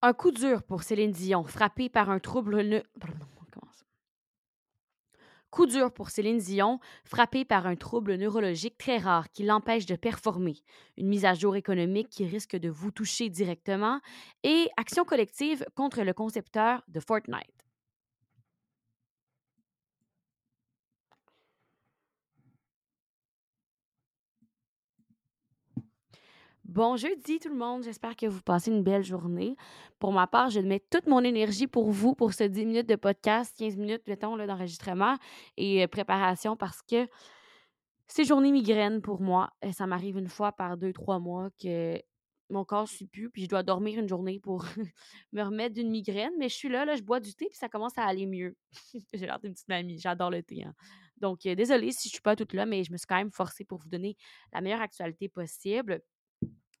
Un coup dur pour Céline Dion, frappée frappée par un trouble neurologique très rare qui l'empêche de performer. Une mise à jour économique qui risque de vous toucher directement et action collective contre le concepteur de Fortnite. Bon jeudi tout le monde, j'espère que vous passez une belle journée. Pour ma part, je mets toute mon énergie pour vous, pour ce 10 minutes de podcast, 15 minutes, mettons, d'enregistrement et euh, préparation parce que c'est journée migraine pour moi. Et ça m'arrive une fois par deux, trois mois que mon corps ne suit puis je dois dormir une journée pour me remettre d'une migraine. Mais je suis là, là, je bois du thé, puis ça commence à aller mieux. J'ai l'air d'une petite mamie, j'adore le thé. Hein. Donc, euh, désolée si je ne suis pas toute là, mais je me suis quand même forcée pour vous donner la meilleure actualité possible.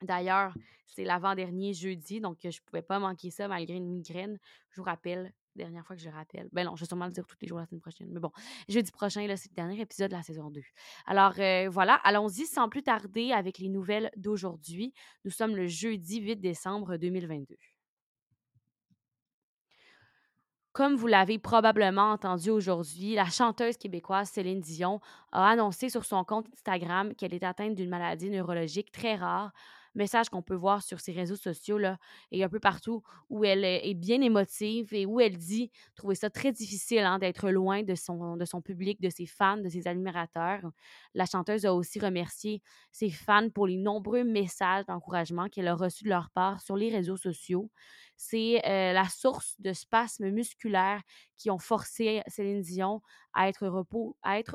D'ailleurs, c'est l'avant-dernier jeudi, donc je ne pouvais pas manquer ça malgré une migraine. Je vous rappelle, dernière fois que je rappelle. Ben non, je vais sûrement le dire tous les jours la semaine prochaine. Mais bon, jeudi prochain, c'est le dernier épisode de la saison 2. Alors euh, voilà, allons-y sans plus tarder avec les nouvelles d'aujourd'hui. Nous sommes le jeudi 8 décembre 2022. Comme vous l'avez probablement entendu aujourd'hui, la chanteuse québécoise Céline Dion a annoncé sur son compte Instagram qu'elle est atteinte d'une maladie neurologique très rare message qu'on peut voir sur ses réseaux sociaux là, et un peu partout où elle est bien émotive et où elle dit trouver ça très difficile hein, d'être loin de son, de son public, de ses fans, de ses admirateurs. La chanteuse a aussi remercié ses fans pour les nombreux messages d'encouragement qu'elle a reçus de leur part sur les réseaux sociaux. C'est euh, la source de spasmes musculaires qui ont forcé Céline Dion à être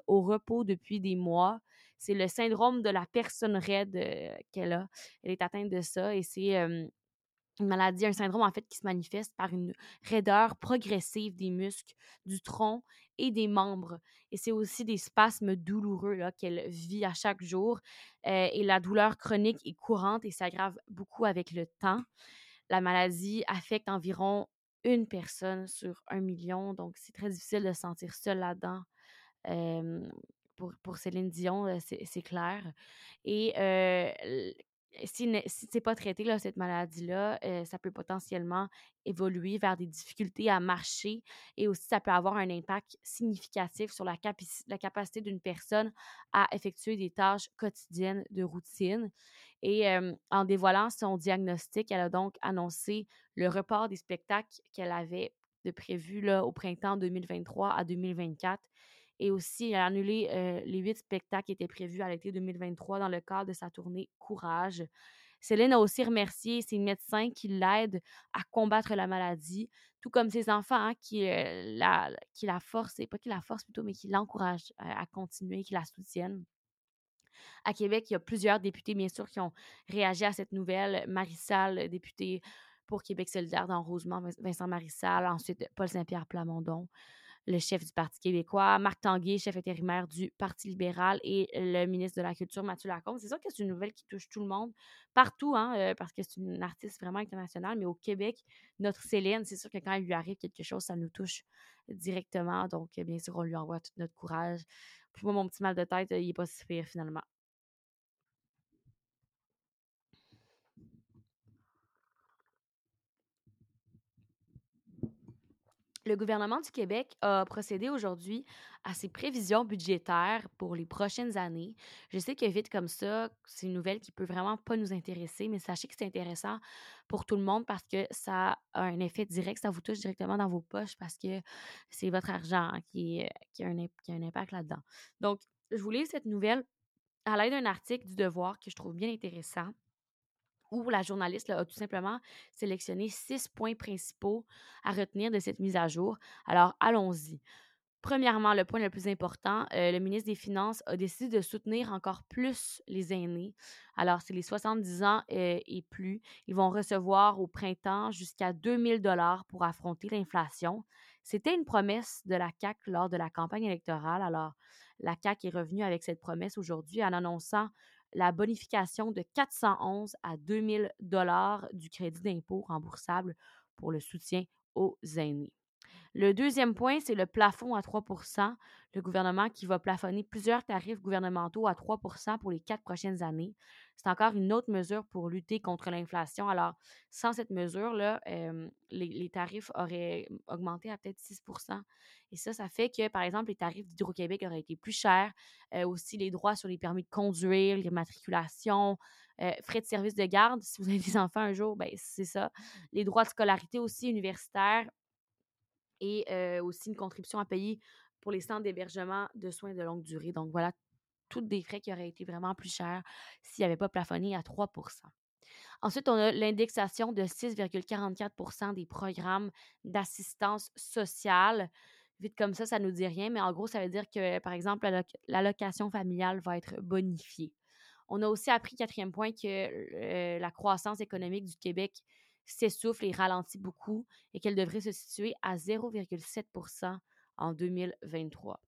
au repos depuis des mois. C'est le syndrome de la personne raide euh, qu'elle a. Elle est atteinte de ça et c'est une maladie, un syndrome en fait qui se manifeste par une raideur progressive des muscles, du tronc et des membres. Et c'est aussi des spasmes douloureux qu'elle vit à chaque jour. Euh, et la douleur chronique est courante et s'aggrave beaucoup avec le temps. La maladie affecte environ une personne sur un million, donc c'est très difficile de se sentir seul là-dedans pour, pour Céline Dion, c'est clair. Et si, si c'est pas traité, là, cette maladie-là, ça peut potentiellement évoluer vers des difficultés à marcher et aussi ça peut avoir un impact significatif sur la, la capacité d'une personne à effectuer des tâches quotidiennes de routine. Et en dévoilant son diagnostic, elle a donc annoncé le report des spectacles qu'elle avait de prévu là, au printemps 2023 à 2024 et aussi, a annulé les huit spectacles qui étaient prévus à l'été 2023 dans le cadre de sa tournée Courage. Céline a aussi remercié ses médecins qui l'aident à combattre la maladie, tout comme ses enfants hein, qui, la, qui la forcent, pas qui la forcent plutôt, mais qui l'encouragent à, à, continuer, qui la soutiennent. À Québec, il y a plusieurs députés, bien sûr, qui ont réagi à cette nouvelle. Marissal, député pour Québec solidaire dans Rosemont, Vincent Marissal, ensuite Paul Saint-Pierre Plamondon le chef du Parti québécois, Marc Tanguay, chef intérimaire du Parti libéral, et le ministre de la Culture, Mathieu Lacombe. C'est sûr que c'est une nouvelle qui touche tout le monde, partout, hein, euh, parce que c'est une artiste vraiment internationale, mais au Québec, notre Céline, c'est sûr que quand il lui arrive quelque chose, ça nous touche directement. Donc, bien sûr, on lui envoie tout notre courage. Puis moi, mon petit mal de tête, il n'est pas si finalement. Le gouvernement du Québec a procédé aujourd'hui à ses prévisions budgétaires pour les prochaines années. Je sais que vite comme ça, c'est une nouvelle qui peut vraiment pas nous intéresser, mais sachez que c'est intéressant pour tout le monde parce que ça a un effet direct, ça vous touche directement dans vos poches parce que c'est votre argent qui, a un, impact là-dedans. Donc, je vous lis cette nouvelle à l'aide d'un article du Devoir que je trouve bien intéressant où la journaliste a tout simplement sélectionné six points principaux à retenir de cette mise à jour. Alors, allons-y. Premièrement, le point le plus important, euh, le ministre des Finances a décidé de soutenir encore plus les aînés. Alors, c'est les 70 ans euh, et plus. Ils vont recevoir au printemps jusqu'à 2000 dollars pour affronter l'inflation. C'était une promesse de la CAC lors de la campagne électorale. Alors, la CAC est revenue avec cette promesse aujourd'hui en annonçant la bonification de 411 à 2000 dollars du crédit d'impôt remboursable pour le soutien aux aînés. Le deuxième point, c'est le plafond à 3% Le gouvernement qui va plafonner plusieurs tarifs gouvernementaux à 3% pour les quatre prochaines années. C'est encore une autre mesure pour lutter contre l'inflation. Alors, sans cette mesure-là, euh, les, tarifs auraient augmenté à peut-être 6% Et ça, ça fait que, par exemple, les tarifs d'Hydro-Québec auraient été plus chers. Euh, aussi, les droits sur les permis de conduire, les matriculations, euh, frais de service de garde. Si vous avez des enfants un jour, ben c'est ça. Les droits de scolarité aussi universitaires et aussi une contribution à payer pour les centres d'hébergement de soins de longue durée. Donc voilà, tous des frais qui auraient été vraiment plus chers s'il n'y avait pas plafonné à 3% Ensuite, on a l'indexation de 6,44% des programmes d'assistance sociale. Vite comme ça, ça ne nous dit rien, mais en gros, ça veut dire que, par exemple, l'allocation familiale va être bonifiée. On a aussi appris, quatrième point, que la croissance économique du Québec s'essouffle et ralentit beaucoup et qu'elle devrait se situer à 0,7% en 2023.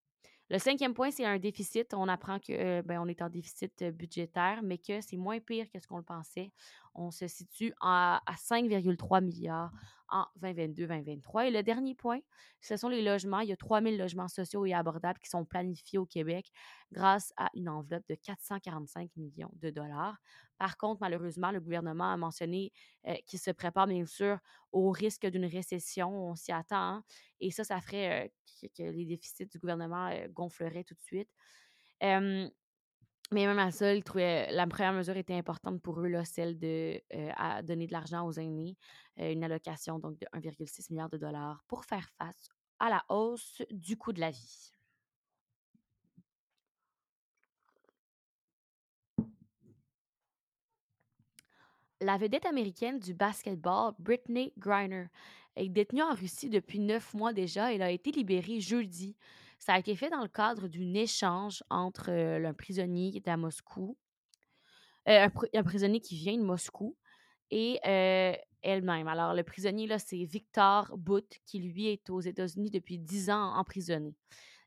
Le cinquième point, c'est un déficit. On apprend qu'on euh, ben, est en déficit euh, budgétaire, mais que c'est moins pire que ce qu'on le pensait. On se situe à, 5,3 milliards en 2022-2023. Et le dernier point, ce sont les logements. Il y a 3 000 logements sociaux et abordables qui sont planifiés au Québec grâce à une enveloppe de 445 millions de dollars. Par contre, malheureusement, le gouvernement a mentionné euh, qu'il se prépare bien sûr au risque d'une récession. On s'y attend. Hein, et ça, ça ferait que, les déficits du gouvernement gonfleraient tout de suite. mais même à ça, la première mesure était importante pour eux, celle de donner de l'argent aux aînés, une allocation donc de 1,6 milliard de dollars pour faire face à la hausse du coût de la vie. La vedette américaine du basketball, Britney Griner, est détenue en Russie depuis neuf mois déjà. Elle a été libérée jeudi. Ça a été fait dans le cadre d'un échange entre euh, un prisonnier qui à Moscou, euh, un, prisonnier qui vient de Moscou et euh, elle-même. Alors, le prisonnier, là, c'est Victor Bout, qui lui est aux États-Unis depuis dix ans emprisonné.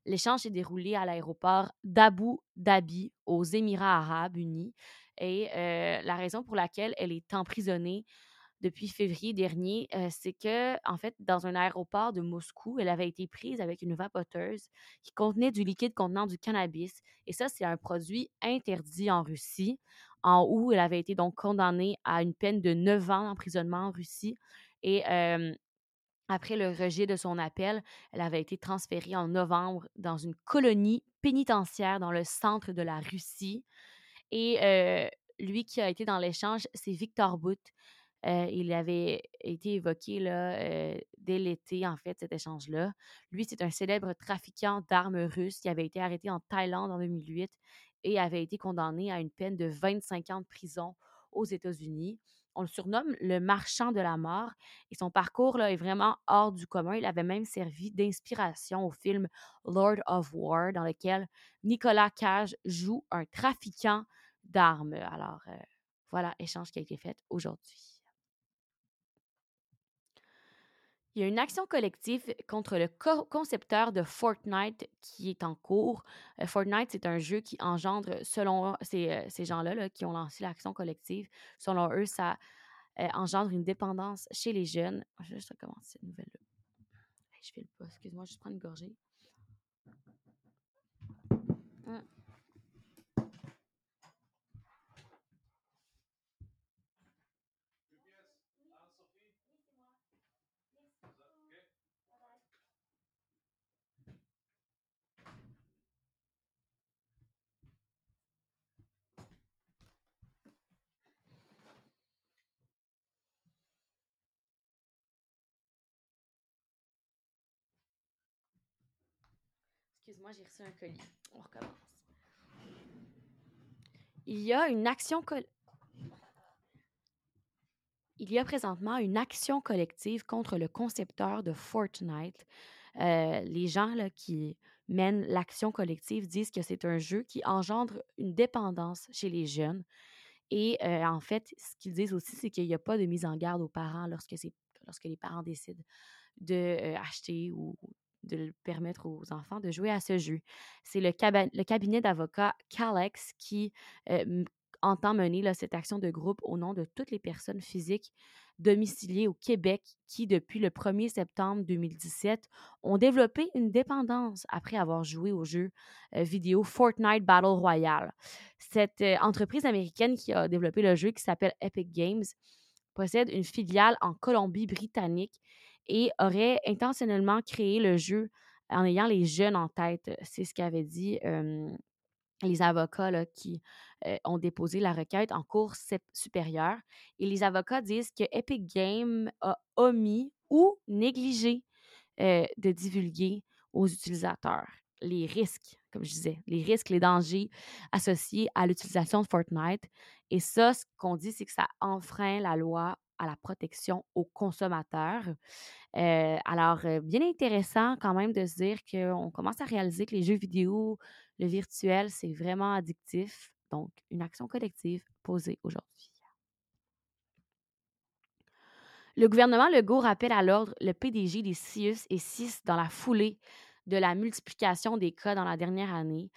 L'échange s'est déroulé à l'aéroport d'Abu Dhabi, aux Émirats arabes unis. Et la raison pour laquelle elle est emprisonnée depuis février dernier, c'est que, en fait, dans un aéroport de Moscou, elle avait été prise avec une vapoteuse qui contenait du liquide contenant du cannabis. Et ça, c'est un produit interdit en Russie, en où elle avait été donc condamnée à une peine de 9 ans d'emprisonnement en Russie. Et après le rejet de son appel, elle avait été transférée en novembre dans une colonie pénitentiaire dans le centre de la Russie. Et lui qui a été dans l'échange, c'est Victor Bout. il avait été évoqué là, dès l'été, en fait, cet échange-là. Lui, c'est un célèbre trafiquant d'armes russes qui avait été arrêté en Thaïlande en 2008 et avait été condamné à une peine de 25 ans de prison aux États-Unis. On le surnomme le marchand de la mort et son parcours là, est vraiment hors du commun. Il avait même servi d'inspiration au film Lord of War, dans lequel Nicolas Cage joue un trafiquant d'armes. Alors, voilà, échange qui a été fait aujourd'hui. Il y a une action collective contre le concepteur de Fortnite qui est en cours. Fortnite, c'est un jeu qui engendre, selon ces, ces gens-là qui ont lancé l'action collective, selon eux, ça engendre une dépendance chez les jeunes. Je vais juste recommencer cette nouvelle-là. Je fais le pas, excuse-moi, je prendre une gorgée. Hum. Excuse-moi, j'ai reçu un colis. On recommence. Il y a une action présentement une action collective contre le concepteur de Fortnite. Euh, les gens qui mènent l'action collective disent que c'est un jeu qui engendre une dépendance chez les jeunes. Et euh, en fait, ce qu'ils disent aussi, c'est qu'il n'y a pas de mise en garde aux parents lorsque, les parents décident d'acheter de, ou de permettre aux enfants de jouer à ce jeu. C'est le, cabinet d'avocats Calex qui entend mener cette action de groupe au nom de toutes les personnes physiques domiciliées au Québec qui, depuis le 1er septembre 2017, ont développé une dépendance après avoir joué au jeu euh, vidéo Fortnite Battle Royale. Cette euh, entreprise américaine qui a développé le jeu, qui s'appelle Epic Games, possède une filiale en Colombie-Britannique et aurait intentionnellement créé le jeu en ayant les jeunes en tête. C'est ce qu'avait dit les avocats qui ont déposé la requête en cours supérieure. Et les avocats disent que Epic Games a omis ou négligé de divulguer aux utilisateurs les risques, comme je disais, les risques, les dangers associés à l'utilisation de Fortnite. Et ça, ce qu'on dit, c'est que ça enfreint la loi à la protection aux consommateurs. alors, bien intéressant quand même de se dire qu'on commence à réaliser que les jeux vidéo, le virtuel, c'est vraiment addictif. Donc, une action collective posée aujourd'hui. Le gouvernement Legault rappelle à l'ordre le PDG des CIUS et CIS dans la foulée de la multiplication des cas dans la dernière année.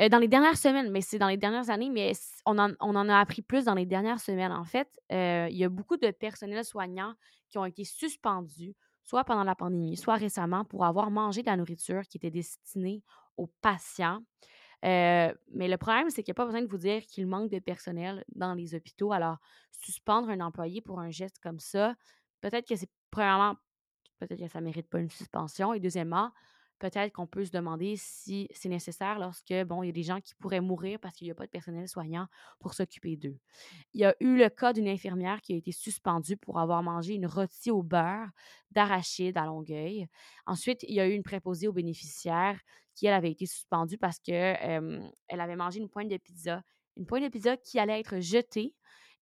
Euh, dans les dernières semaines, mais c'est dans les dernières années, mais on en, a appris plus dans les dernières semaines. En fait, euh, il y a beaucoup de personnels soignants qui ont été suspendus, soit pendant la pandémie, soit récemment, pour avoir mangé de la nourriture qui était destinée aux patients. Euh, mais le problème, c'est qu'il n'y a pas besoin de vous dire qu'il manque de personnel dans les hôpitaux. Alors, suspendre un employé pour un geste comme ça, peut-être que c'est premièrement, peut-être que ça ne mérite pas une suspension. Et deuxièmement, peut-être qu'on peut se demander si c'est nécessaire lorsque, bon, il y a des gens qui pourraient mourir parce qu'il n'y a pas de personnel soignant pour s'occuper d'eux. Il y a eu le cas d'une infirmière qui a été suspendue pour avoir mangé une rôtie au beurre d'arachide à Longueuil. Ensuite, il y a eu une préposée aux bénéficiaires qui, elle, avait été suspendue parce qu'elle avait mangé une pointe de pizza, une pointe de pizza qui allait être jetée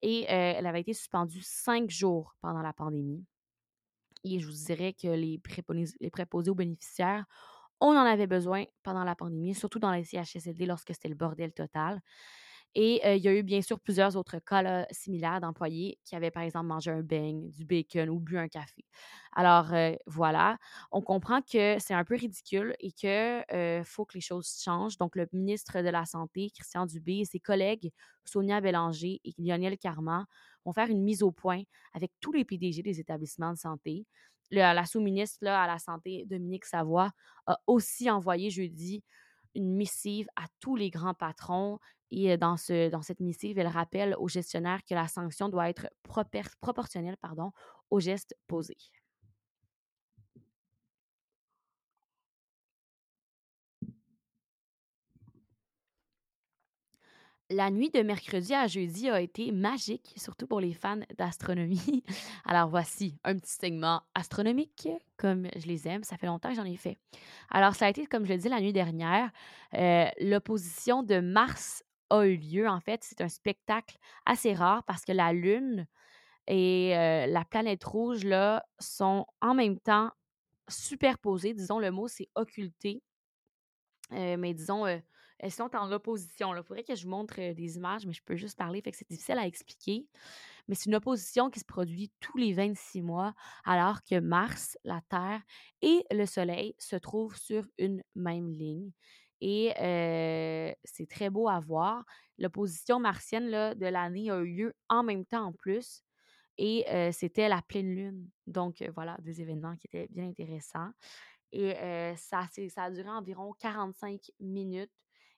et elle avait été suspendue cinq jours pendant la pandémie. Et je vous dirais que les, préposés, aux bénéficiaires, on en avait besoin pendant la pandémie, surtout dans les CHSLD lorsque c'était le bordel total. Et il y a eu bien sûr plusieurs autres cas similaires d'employés qui avaient par exemple mangé un beigne, du bacon ou bu un café. Alors voilà, on comprend que c'est un peu ridicule et qu'il faut que les choses changent. Donc le ministre de la Santé, Christian Dubé, et ses collègues Sonia Bélanger et Lionel Carman vont faire une mise au point avec tous les PDG des établissements de santé. la sous-ministre à la Santé, Dominique Savoie, a aussi envoyé jeudi une missive à tous les grands patrons. Et dans, ce, dans cette missive, elle rappelle aux gestionnaires que la sanction doit être proportionnelle pardon, aux gestes posés. La nuit de mercredi à jeudi a été magique, surtout pour les fans d'astronomie. Alors voici un petit segment astronomique, comme je les aime. Ça fait longtemps que j'en ai fait. Alors ça a été, comme je l'ai dit la nuit dernière, euh, l'opposition de Mars a eu lieu. En fait, c'est un spectacle assez rare parce que la Lune et la planète rouge sont en même temps superposées. Disons, le mot, c'est occulté. Mais disons, elles sont en opposition. Il faudrait que je vous montre des images, mais je peux juste parler, fait que c'est difficile à expliquer. Mais c'est une opposition qui se produit tous les 26 mois, alors que Mars, la Terre et le Soleil se trouvent sur une même ligne. Et c'est très beau à voir. L'opposition martienne là, de l'année a eu lieu en même temps en plus. Et c'était la pleine lune. Donc voilà, des événements qui étaient bien intéressants. Et ça, ça a duré environ 45 minutes.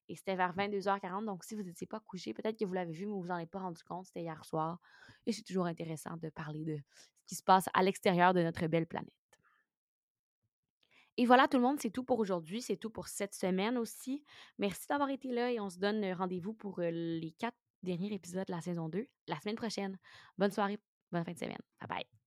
Et c'était vers 22h40. Donc, si vous n'étiez pas couché, peut-être que vous l'avez vu, mais vous n'en avez pas rendu compte. C'était hier soir. Et c'est toujours intéressant de parler de ce qui se passe à l'extérieur de notre belle planète. Et voilà, tout le monde, c'est tout pour aujourd'hui. C'est tout pour cette semaine aussi. Merci d'avoir été là et on se donne rendez-vous pour les quatre derniers épisodes de la saison 2 la semaine prochaine. Bonne soirée, bonne fin de semaine. Bye bye.